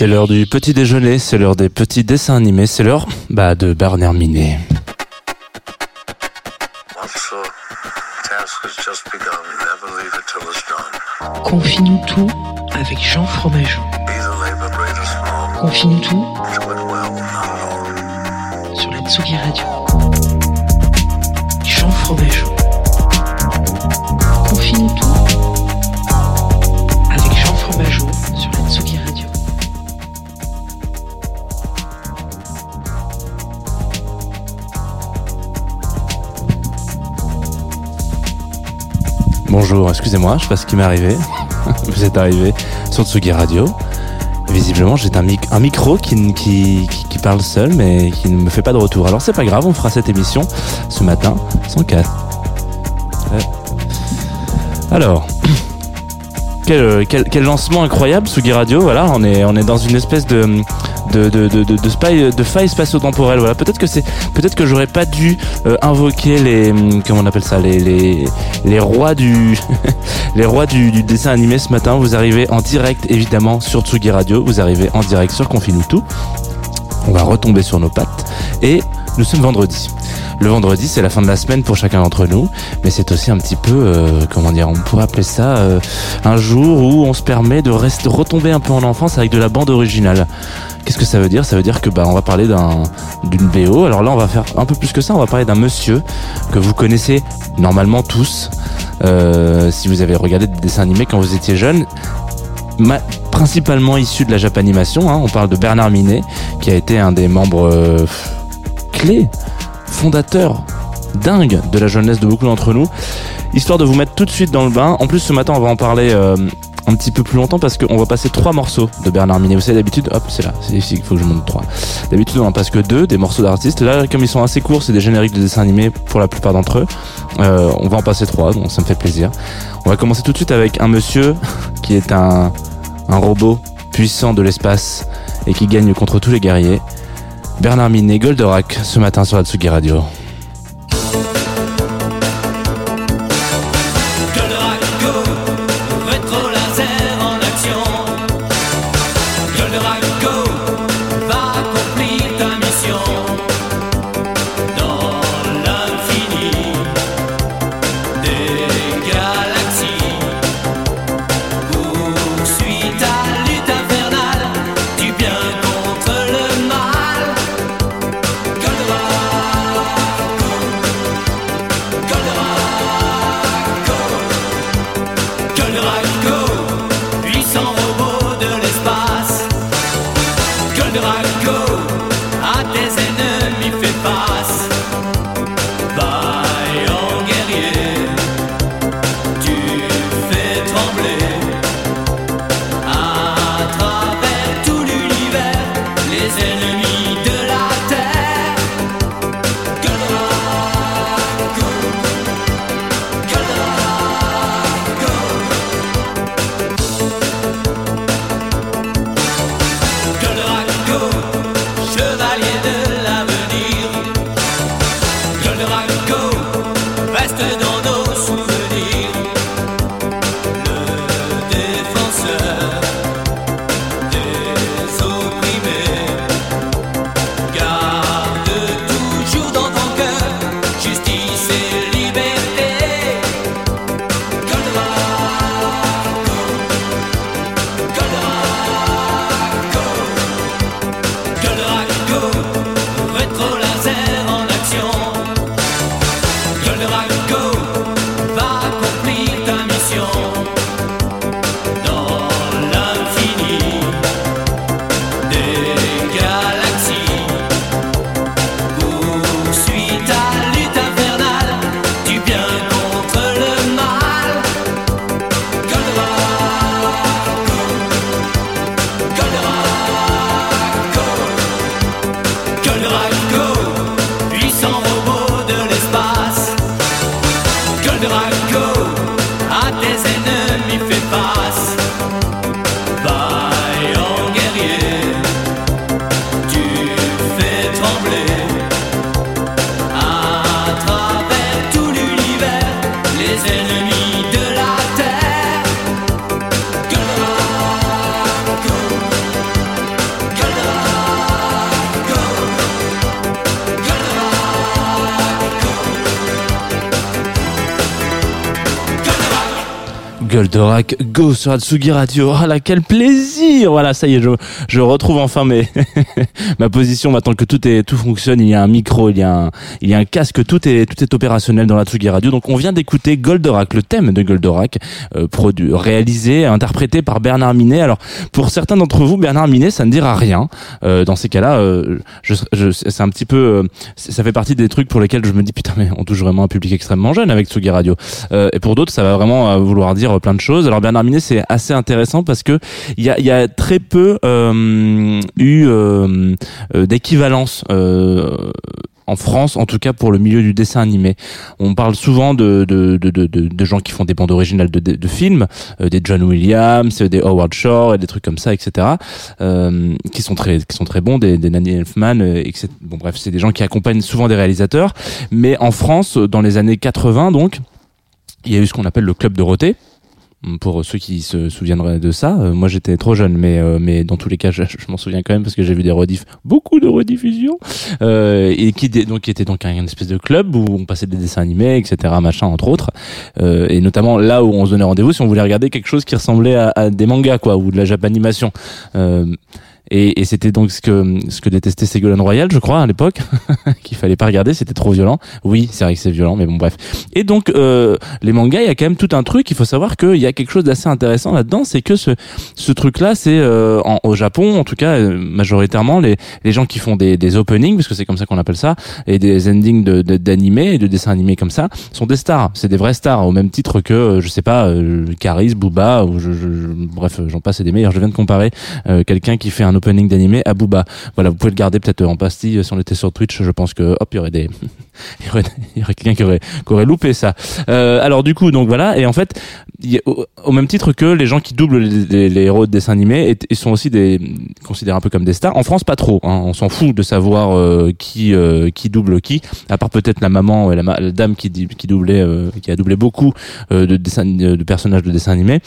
C'est l'heure du petit déjeuner, c'est l'heure des petits dessins animés, c'est l'heure bah, de Bernard Minet. Confie-nous tout avec Jean Fromageau. Confie-nous tout sur la Tsugi Radio. Excusez-moi, je sais pas ce qui m'est arrivé. Vous êtes arrivé sur Tsugi Radio. Visiblement, j'ai un, mic- un micro qui, parle seul, mais qui ne me fait pas de retour. Alors c'est pas grave, on fera cette émission ce matin sans. Ouais. Alors, quel, lancement incroyable, Tsugi Radio. Voilà, on est dans une espèce de de, de, de, de, de, spy- de faille spatio-temporelle. Voilà, peut-être que c'est, peut-être que j'aurais pas dû euh, invoquer les, hum, comment on appelle ça, les, les, les rois du, les rois du, dessin animé ce matin. Vous arrivez en direct, évidemment, sur Tsugi Radio. Vous arrivez en direct sur Confine. On va retomber sur nos pattes et nous sommes vendredi. Le vendredi, c'est la fin de la semaine pour chacun d'entre nous, mais c'est aussi un petit peu, euh, comment dire, on pourrait appeler ça euh, un jour où on se permet de rester, retomber un peu en enfance avec de la bande originale. Qu'est-ce que ça veut dire? Ça veut dire que bah on va parler d'un d'une BO. Alors là, on va faire un peu plus que ça. On va parler d'un monsieur que vous connaissez normalement tous. Euh, si vous avez regardé des dessins animés quand vous étiez jeune, Ma- principalement issu de la Japanimation. Hein. On parle de Bernard Minet, qui a été un des membres euh, clés, fondateurs, dingues de la jeunesse de beaucoup d'entre nous. Histoire de vous mettre tout de suite dans le bain. En plus, ce matin, on va en parler euh, un petit peu plus longtemps parce qu'on va passer trois morceaux de Bernard Minet. Vous savez, d'habitude, hop, c'est là, c'est ici qu'il faut que je monte trois. D'habitude, on en passe que deux, des morceaux d'artistes. Là, comme ils sont assez courts, c'est des génériques de dessins animés pour la plupart d'entre eux. Euh, on va en passer trois, donc ça me fait plaisir. On va commencer tout de suite avec un monsieur qui est un robot puissant de l'espace et qui gagne contre tous les guerriers. Bernard Minet, Goldorak, ce matin sur la Tsugi Radio. Goldorak. Go sur Atsugi Radio. Ah là, quel plaisir Voilà, ça y est, je, je retrouve enfin mes ma position maintenant que tout est tout fonctionne. Il y a un micro, il y a un il y a un casque, tout est tout est opérationnel dans l'Atsugi Radio. Donc on vient d'écouter Goldorak, le thème de Goldorak, euh, produit, réalisé, interprété par Bernard Minet. Alors pour certains d'entre vous, Bernard Minet, ça ne dira rien. Euh, dans ces cas-là, euh, je, je, c'est un petit peu, euh, ça fait partie des trucs pour lesquels je me dis putain mais on touche vraiment un public extrêmement jeune avec Tsugi Radio. Euh, et pour d'autres, ça va vraiment euh, vouloir dire plein de choses. Alors Bernard Minet, c'est assez intéressant parce que il y a, y a très peu euh, eu euh, euh, d'équivalence. En France, en tout cas pour le milieu du dessin animé, on parle souvent de de, de, de, de- de gens qui font des bandes originales de, de, de films, euh, des John Williams, des Howard Shore et des trucs comme ça, etc. Euh, qui sont très qui sont très bons, des, des Nanny Elfman, etc. Bon bref, c'est des gens qui accompagnent souvent des réalisateurs. Mais en France, dans les années 80, donc, il y a eu ce qu'on appelle le club Dorothée. Pour ceux qui se souviendraient de ça, Euh, moi j'étais trop jeune, mais euh, mais dans tous les cas, je, m'en souviens quand même parce que j'ai vu des rediff, beaucoup de rediffusions, euh, et qui donc qui était donc un, une espèce de club où on passait des dessins animés, etc., machin entre autres, euh, et notamment là où on se donnait rendez-vous si on voulait regarder quelque chose qui ressemblait à, des mangas quoi ou de la japanimation. Et, et c'était donc ce que ce que détestait Ségolène Royal, je crois, à l'époque, qu'il fallait pas regarder, c'était trop violent. Oui, c'est vrai que c'est violent, mais bon, bref. Et donc euh, les mangas, il y a quand même tout un truc. Il faut savoir qu'il y a quelque chose d'assez intéressant là-dedans, c'est que ce ce truc-là, c'est euh, au Japon, en tout cas euh, majoritairement les les gens qui font des des openings, parce que c'est comme ça qu'on appelle ça, et des endings de de- d'animés et de dessins animés comme ça, sont des stars. C'est des vrais stars, au même titre que euh, je sais pas, euh, Caris, Booba, ou je, je- je- bref, j'en passe et des meilleurs. Je viens de comparer euh, quelqu'un qui fait un opening d'animé à Booba. Voilà, vous pouvez le garder peut-être en pastille euh, si on était sur Twitch. Je pense que hop, il y aurait des, il y aurait, aurait quelqu'un qui aurait, qui aurait loupé ça. Euh, alors du coup, donc voilà, et en fait, au, même titre que les gens qui doublent les, héros de dessins animés, ils sont aussi des considérés un peu comme des stars. En France, pas trop. hein. On s'en fout de savoir euh, qui euh, qui double qui, à part peut-être la maman, la, la dame qui qui doublait, euh, qui a doublé beaucoup euh, de dessins, de personnages de dessins animés.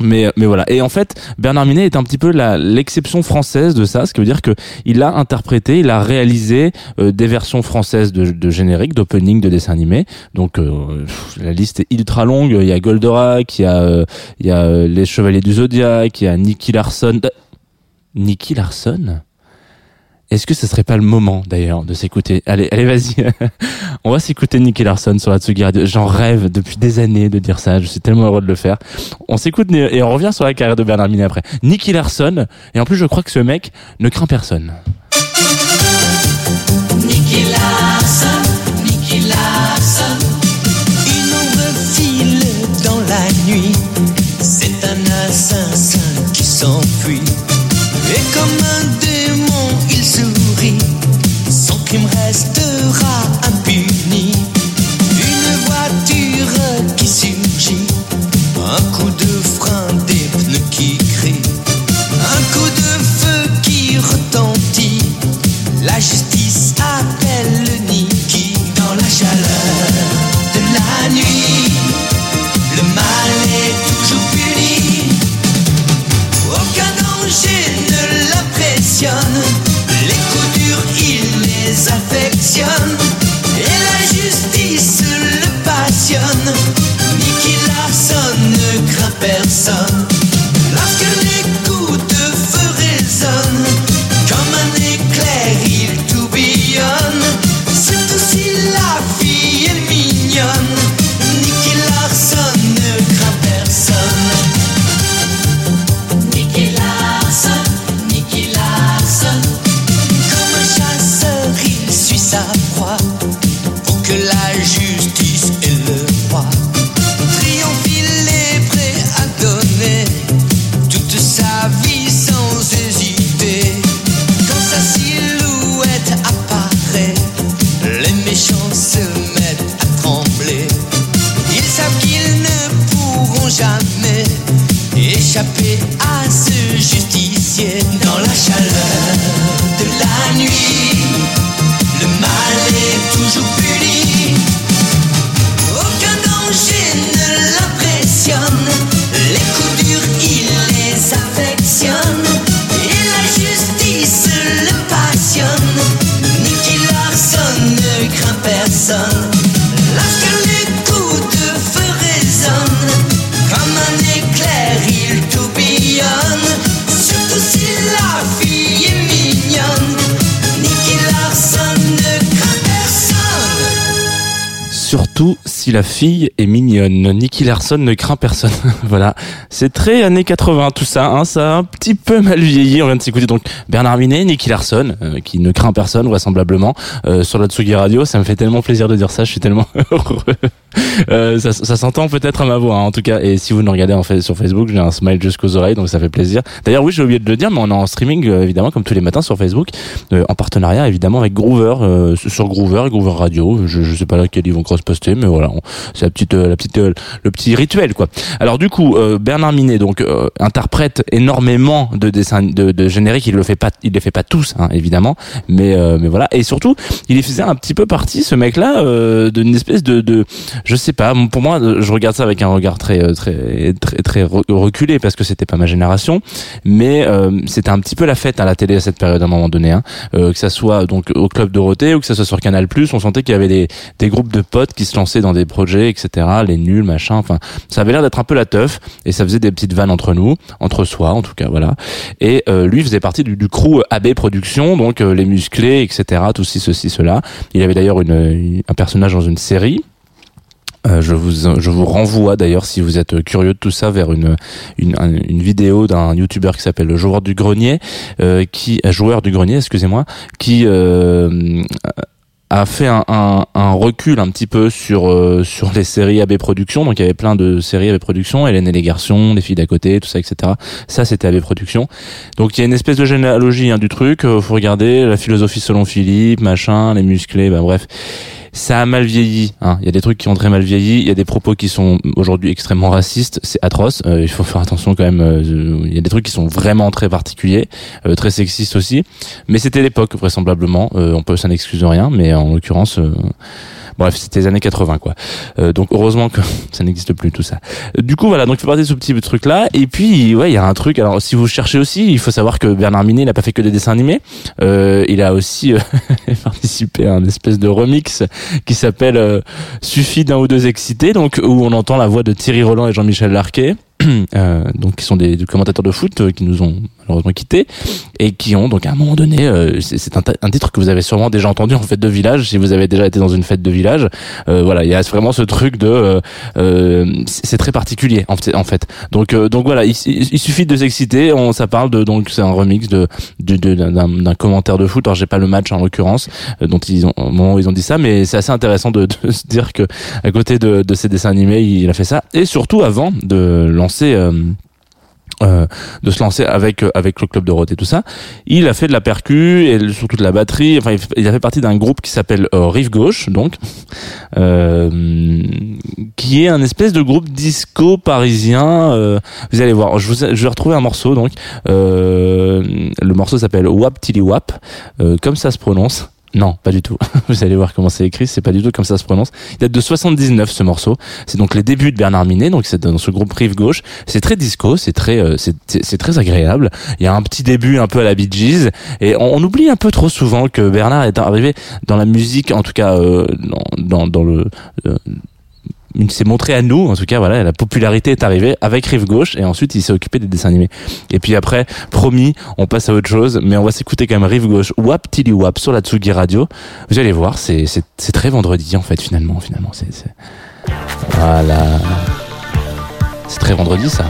Mais, mais voilà. Et en fait, Bernard Minet est un petit peu l'exception française de ça, ce qui veut dire que il a interprété, il a réalisé euh, des versions françaises de, de génériques, d'opening de dessins animés. Donc euh, la liste est ultra longue. Il y a Goldorak, il y a, euh, il y a euh, les Chevaliers du Zodiaque, il y a Nicky Larson. Euh, Nicky Larson? Est-ce que ce serait pas le moment d'ailleurs de s'écouter? Allez, allez, vas-y. On va s'écouter Nicky Larson sur la Tsugi. J'en rêve depuis des années de dire ça. Je suis tellement heureux de le faire. On s'écoute et on revient sur la carrière de Bernard Minet après. Nicky Larson. Et en plus, je crois que ce mec ne craint personne. Nicky Larson, Nicky Larson. Une ombre file dans la. C'est un assassin qui s'enfuit. Surtout si la fille est mignonne. Nicky Larson ne craint personne. voilà. C'est très années 80 tout ça. Hein. Ça a un petit peu mal vieilli. On vient de s'écouter donc Bernard Minet, Nicky Larson, euh, qui ne craint personne vraisemblablement, euh, sur la Tsugi Radio. Ça me fait tellement plaisir de dire ça. Je suis tellement heureux. Euh, ça ça s'entend peut-être à ma voix hein, en tout cas. Et si vous nous regardez en fait sur Facebook, j'ai un smile jusqu'aux oreilles, donc ça fait plaisir. D'ailleurs, oui, j'ai oublié de le dire, mais on est en streaming euh, évidemment comme tous les matins sur Facebook, euh, en partenariat évidemment avec Groover, euh, sur Groover Groover Radio. Je, je sais pas laquelle ils vont cross-poster, mais voilà, c'est la petite, euh, la petite, euh, le petit rituel quoi. Alors du coup, euh, Bernard Minet donc euh, interprète énormément de dessins, de, de génériques. Il le fait pas, il les fait pas tous hein, évidemment, mais euh, mais voilà. Et surtout, il faisait un petit peu partie ce mec-là euh, d'une espèce de, de je sais pas pour moi je regarde ça avec un regard très très très très re- reculé parce que c'était pas ma génération mais c'était un petit peu la fête à la télé à cette période à un moment donné hein. Que ça soit donc au club Dorothée ou que ça soit sur Canal on sentait qu'il y avait des des groupes de potes qui se dans des projets etc les nuls machin enfin ça avait l'air d'être un peu la teuf et ça faisait des petites vannes entre nous entre soi en tout cas voilà. Et euh, lui faisait partie du, du crew AB Productions donc euh, les musclés etc tout ci ceci cela. Il avait d'ailleurs une un personnage dans une série. Euh, je vous je vous renvoie d'ailleurs si vous êtes curieux de tout ça vers une une, un- une vidéo d'un youtubeur qui s'appelle le joueur du grenier euh, qui euh, joueur du grenier excusez-moi qui euh, a fait un, un, un recul un petit peu sur euh, sur les séries AB Productions. Donc il y avait plein de séries AB Productions Hélène et les garçons les filles d'à côté tout ça etc ça c'était AB Productions. Donc il y a une espèce de généalogie hein, du truc. Euh, faut regarder la philosophie selon Philippe machin les musclés ben bref ça a mal vieilli. Hein. Il y a des trucs qui ont très mal vieilli. Il y a des propos qui sont aujourd'hui extrêmement racistes. C'est atroce. Euh, il faut faire attention quand même. euh, il y a des trucs qui sont vraiment très particuliers, euh, très sexistes aussi. Mais c'était l'époque vraisemblablement. Euh, on peut, ça n'excuse rien. Mais en l'occurrence, euh, bref, c'était les années 80 quoi. Euh, donc heureusement que ça n'existe plus tout ça. Du coup voilà. Donc il fait partie de ce petit truc là. Et puis ouais, il y a un truc. Alors si vous cherchez aussi, il faut savoir que Bernard Minet n'a pas fait que des dessins animés. Euh, il a aussi euh, participé à un espèce de remix qui s'appelle euh, Suffit d'un ou deux excités, donc où on entend la voix de Thierry Roland et Jean-Michel Larquet. euh, donc qui sont des, des commentateurs de foot euh, qui nous ont malheureusement quittés et qui ont donc à un moment donné euh, c'est un, un titre que vous avez sûrement déjà entendu en fête de village si vous avez déjà été dans une fête de village. Euh, voilà il y a vraiment ce truc de euh, euh, c'est très particulier en fait, donc euh, donc voilà il, suffit de s'exciter on ça parle de donc c'est un remix de d'un commentaire de foot. Alors j'ai pas le match en l'occurrence euh, dont ils ont au moment où ils ont dit ça mais c'est assez intéressant de, de se dire que à côté de, de ces dessins animés il a fait ça. Et surtout avant de lancer euh, de se lancer avec euh, avec le club de Roth et tout ça. Il a fait de la percu et surtout de la batterie. Enfin il, a fait partie d'un groupe qui s'appelle euh, Rive Gauche donc qui est un espèce de groupe disco parisien vous allez voir. Je, vous je vais retrouver un morceau donc le morceau s'appelle Wap Tilly Wap comme ça se prononce non, pas du tout. Vous allez voir comment c'est écrit, c'est pas du tout comme ça se prononce. Il date de 79 ce morceau. C'est donc les débuts de Bernard Minet, donc c'est dans ce groupe Rive Gauche. C'est très disco, c'est très euh, c'est très agréable. Il y a un petit début un peu à la Bee Gees et on, on oublie un peu trop souvent que Bernard est arrivé dans la musique en tout cas euh, dans, dans dans le euh, il s'est montré à nous, en tout cas, voilà, la popularité est arrivée avec Rive Gauche et ensuite il s'est occupé des dessins animés. Et puis après, promis, on passe à autre chose, mais on va s'écouter quand même Rive Gauche, Wap Tilly Wap sur la Tsugi Radio. Vous allez voir, c'est, c'est, très vendredi en fait, finalement, finalement, c'est... Voilà. C'est très vendredi ça.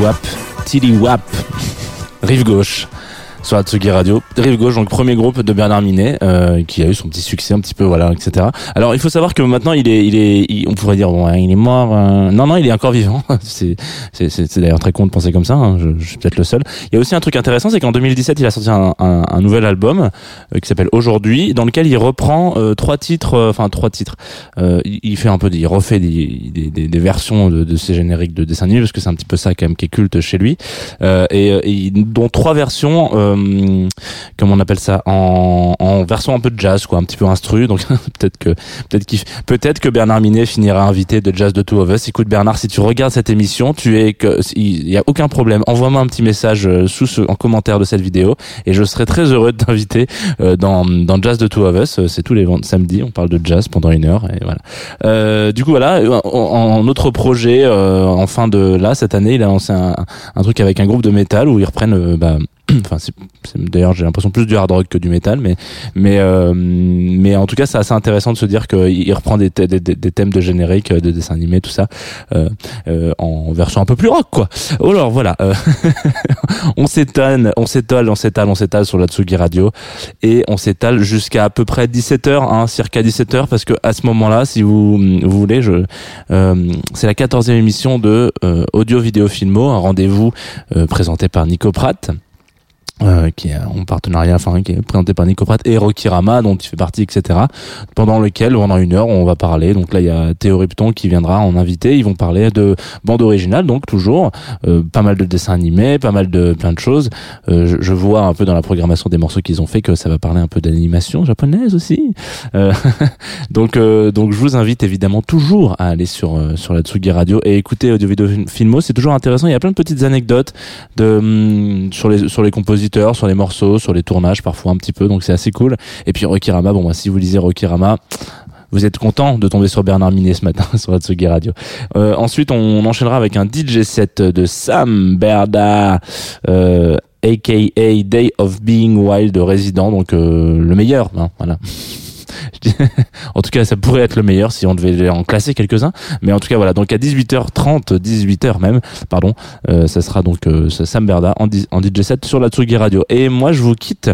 Wap, Tilly Wap, rive gauche sur Atsugi Radio. Rive gauche, donc premier groupe de Bernard Minet, euh, qui a eu son petit succès un petit peu, voilà, etc. Alors il faut savoir que maintenant il est, il est, il- on pourrait dire bon, hein, il est mort. euh, Non, non, il est encore vivant. c'est, c'est, d'ailleurs très con de penser comme ça. hein, Je, je suis peut-être le seul. Il y a aussi un truc intéressant, c'est qu'en 2017, il a sorti un, un, un nouvel album euh, qui s'appelle Aujourd'hui, dans lequel il reprend euh, trois titres, euh, enfin trois titres. Euh, il, il fait un peu, il refait des, des, des, versions de, de ses génériques de dessins animés parce que c'est un petit peu ça quand même qui est culte chez lui. Et, et dont trois versions, comment on appelle ça, en, en version un peu de jazz, quoi, un petit peu instru. Donc peut-être que peut-être qu'il peut-être que Bernard Minet finira invité de Jazz de Two of Us. Écoute Bernard, si tu regardes cette émission, tu es que il y a aucun problème. Envoie-moi un petit message euh, sous ce, en commentaire de cette vidéo et je serai très heureux de t'inviter euh, dans dans Jazz de Two of Us. Euh, C'est tous les samedis, on parle de jazz pendant une heure et voilà. Euh, du coup voilà, en, en autre projet euh, en fin de là cette année, il a lancé un, un truc avec un groupe de métal où ils reprennent euh, bah, d'ailleurs j'ai l'impression plus du hard rock que du métal mais mais euh, mais en tout cas c'est assez intéressant de se dire qu'il reprend des, thè- des, des- des thèmes de générique euh, de dessins animés tout ça euh, euh, en version un peu plus rock quoi. Alors voilà euh, on s'étonne on s'étale on s'étale on s'étale sur la Tsugi Radio et on s'étale jusqu'à à peu près 17h hein, circa 17h parce que à ce moment-là si vous vous voulez je euh, c'est la 14e émission de Audio Vidéo Filmo un rendez-vous présenté par Nico Pratt euh, qui est en partenariat, enfin qui est présenté par Nico Pratt et Rocky Rama, dont il fait partie, etc. Pendant lequel, pendant une heure, on va parler. Donc là, il y a Théo Ripton qui viendra en invité. Ils vont parler de bande originale, donc toujours euh, pas mal de dessins animés, pas mal de plein de choses. Euh, je, je vois un peu dans la programmation des morceaux qu'ils ont fait que ça va parler un peu d'animation japonaise aussi. Euh, donc euh, donc je vous invite évidemment toujours à aller sur sur la Tsugi Radio et écouter Audio Vidéo Filmo. C'est toujours intéressant. Il y a plein de petites anecdotes de hum, sur les sur les sur les morceaux, sur les tournages parfois un petit peu. Donc c'est assez cool. Et puis Rokirama, bon moi si vous lisez Rokirama, vous êtes content de tomber sur Bernard Minet ce matin sur la Tsugi Radio. Euh, ensuite on enchaînera avec un DJ set de Sam Berda. Euh, aka Day of Being Wild Resident, donc euh, le meilleur, hein, voilà. En tout cas, ça pourrait être le meilleur si on devait en classer quelques-uns. Mais en tout cas, voilà. Donc à 18h30, 18h même, pardon, euh, ça sera donc euh, Sam Berda en, DJ set sur la Tsugi Radio. Et moi, je vous quitte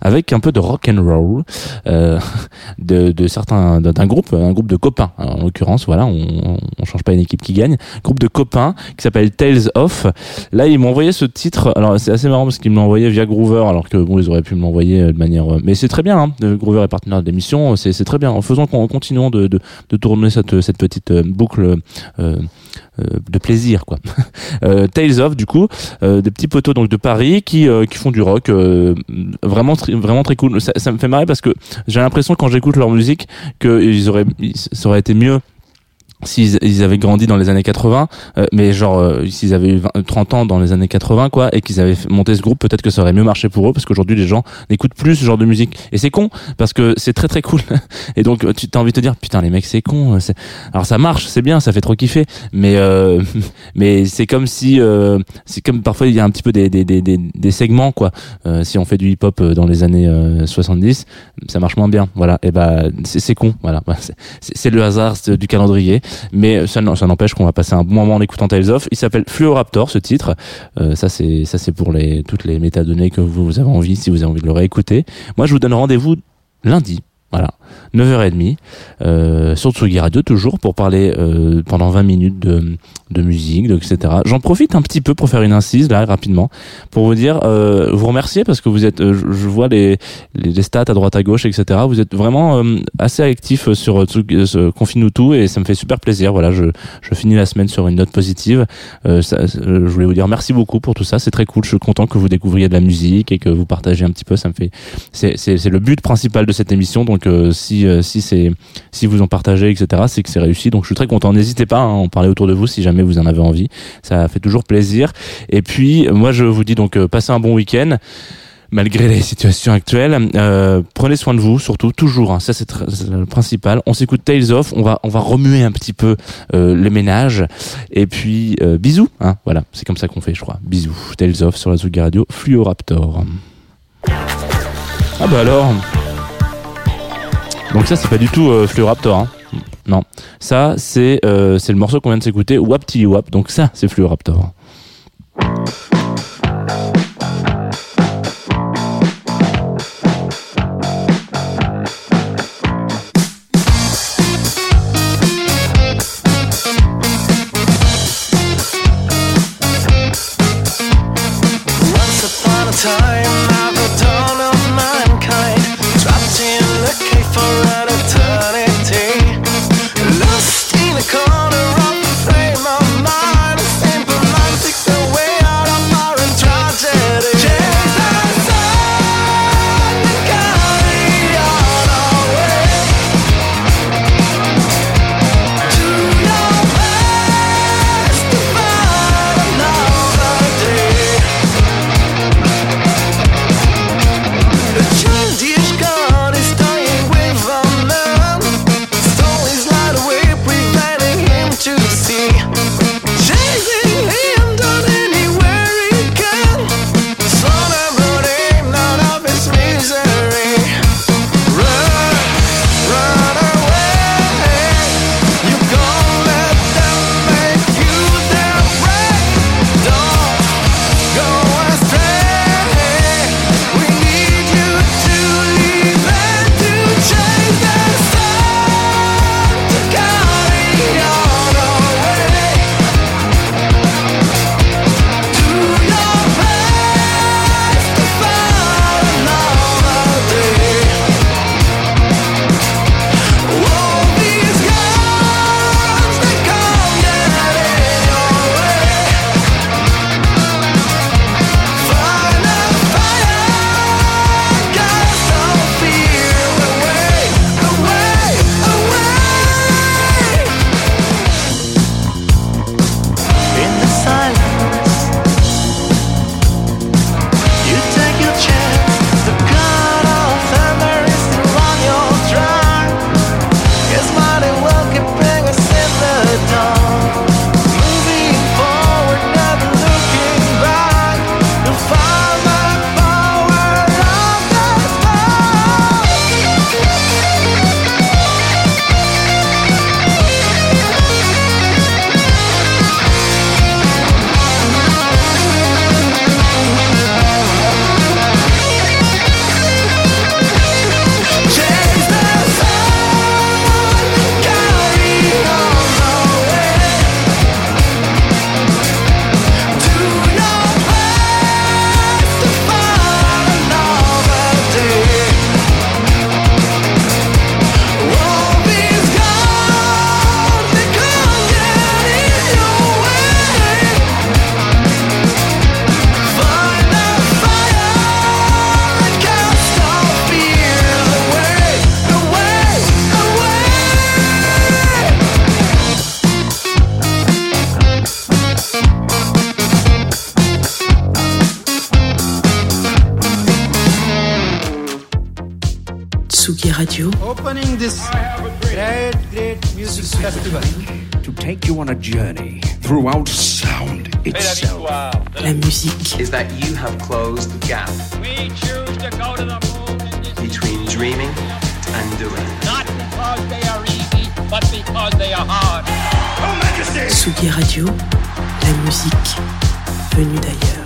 avec un peu de rock and roll euh, de, certains d'un groupe, un groupe de copains. En l'occurrence, voilà, on, on change pas une équipe qui gagne. Groupe de copains qui s'appelle Tales of. Là, ils m'ont envoyé ce titre. Alors, c'est assez marrant parce qu'ils me l'ont envoyé via Groover, alors que bon, ils auraient pu me l'envoyer de manière. euh, Mais c'est très bien. Hein. Groover est partenaire de l'émission. C'est très bien. En faisant qu'on continuons de, de, de tourner cette cette petite euh, boucle. euh, euh, de plaisir quoi. Tales of du coup des petits poteaux donc de Paris qui qui font du rock vraiment vraiment très cool. Ça, me fait marrer parce que j'ai l'impression quand j'écoute leur musique que ils auraient ça aurait été mieux s'ils ils avaient grandi dans les années 80 euh, mais genre euh, s'ils avaient eu 20 30 ans dans les années 80 quoi et qu'ils avaient monté ce groupe peut-être que ça aurait mieux marché pour eux parce qu'aujourd'hui les gens n'écoutent plus ce genre de musique. Et c'est con parce que c'est très très cool. Et donc tu as envie de te dire putain les mecs c'est con euh, alors ça marche c'est bien ça fait trop kiffer mais euh, mais c'est comme si euh, c'est comme parfois il y a un petit peu des des des des, segments quoi. Euh, si on fait du hip hop dans les années euh, 70 ça marche moins bien voilà. Et ben c'est c'est con voilà. C'est le hasard du calendrier mais ça, n'en- ça n'empêche qu'on va passer un bon moment en écoutant Tales of. Il s'appelle Fluoraptor, ce titre. Euh, ça, c'est ça, c'est pour les toutes les métadonnées que vous, vous avez envie, si vous avez envie de le réécouter. Moi, je vous donne rendez-vous lundi. Voilà, 9h30 euh, sur Tsugi Radio toujours pour parler euh, pendant 20 minutes de, de musique, de, etc. J'en profite un petit peu pour faire une incise là rapidement pour vous dire, euh, vous remercier parce que vous êtes, euh, je, je vois les, les, stats à droite à gauche, etc. Vous êtes vraiment euh, assez actifs sur Tsugi- euh, ce Confine-nous tout et ça me fait super plaisir. Voilà, je, je finis la semaine sur une note positive. Euh, ça, euh, je voulais vous dire merci beaucoup pour tout ça, c'est très cool. Je suis content que vous découvriez de la musique et que vous partagez un petit peu. Ça me fait, c'est le but principal de cette émission. Donc euh, si euh, si c'est si vous en partagez, etc. C'est que c'est réussi. Donc je suis très content. N'hésitez pas hein, à en parler autour de vous si jamais vous en avez envie. Ça fait toujours plaisir. Et puis moi je vous dis donc euh, passez un bon week-end malgré les situations actuelles. Prenez soin de vous, surtout toujours. hein, ça c'est le principal. On s'écoute Tales of. On va on va remuer un petit peu le ménage. Et puis bisous. Hein, voilà, c'est comme ça qu'on fait, je crois. Bisous. Tales of sur la Zuga Radio. Fluoraptor. Ah bah alors. Donc ça c'est pas du tout euh, Fluoraptor. Hein. Non, ça c'est euh, c'est le morceau qu'on vient de s'écouter, Wap Wap. Donc ça c'est Fluoraptor. Journey throughout sound itself. la musique, is that you have closed the gap We choose to go to the moon in this between dreaming and doing. not because they are easy, but because they are hard. Tsugi Radio, la musique venue d'ailleurs.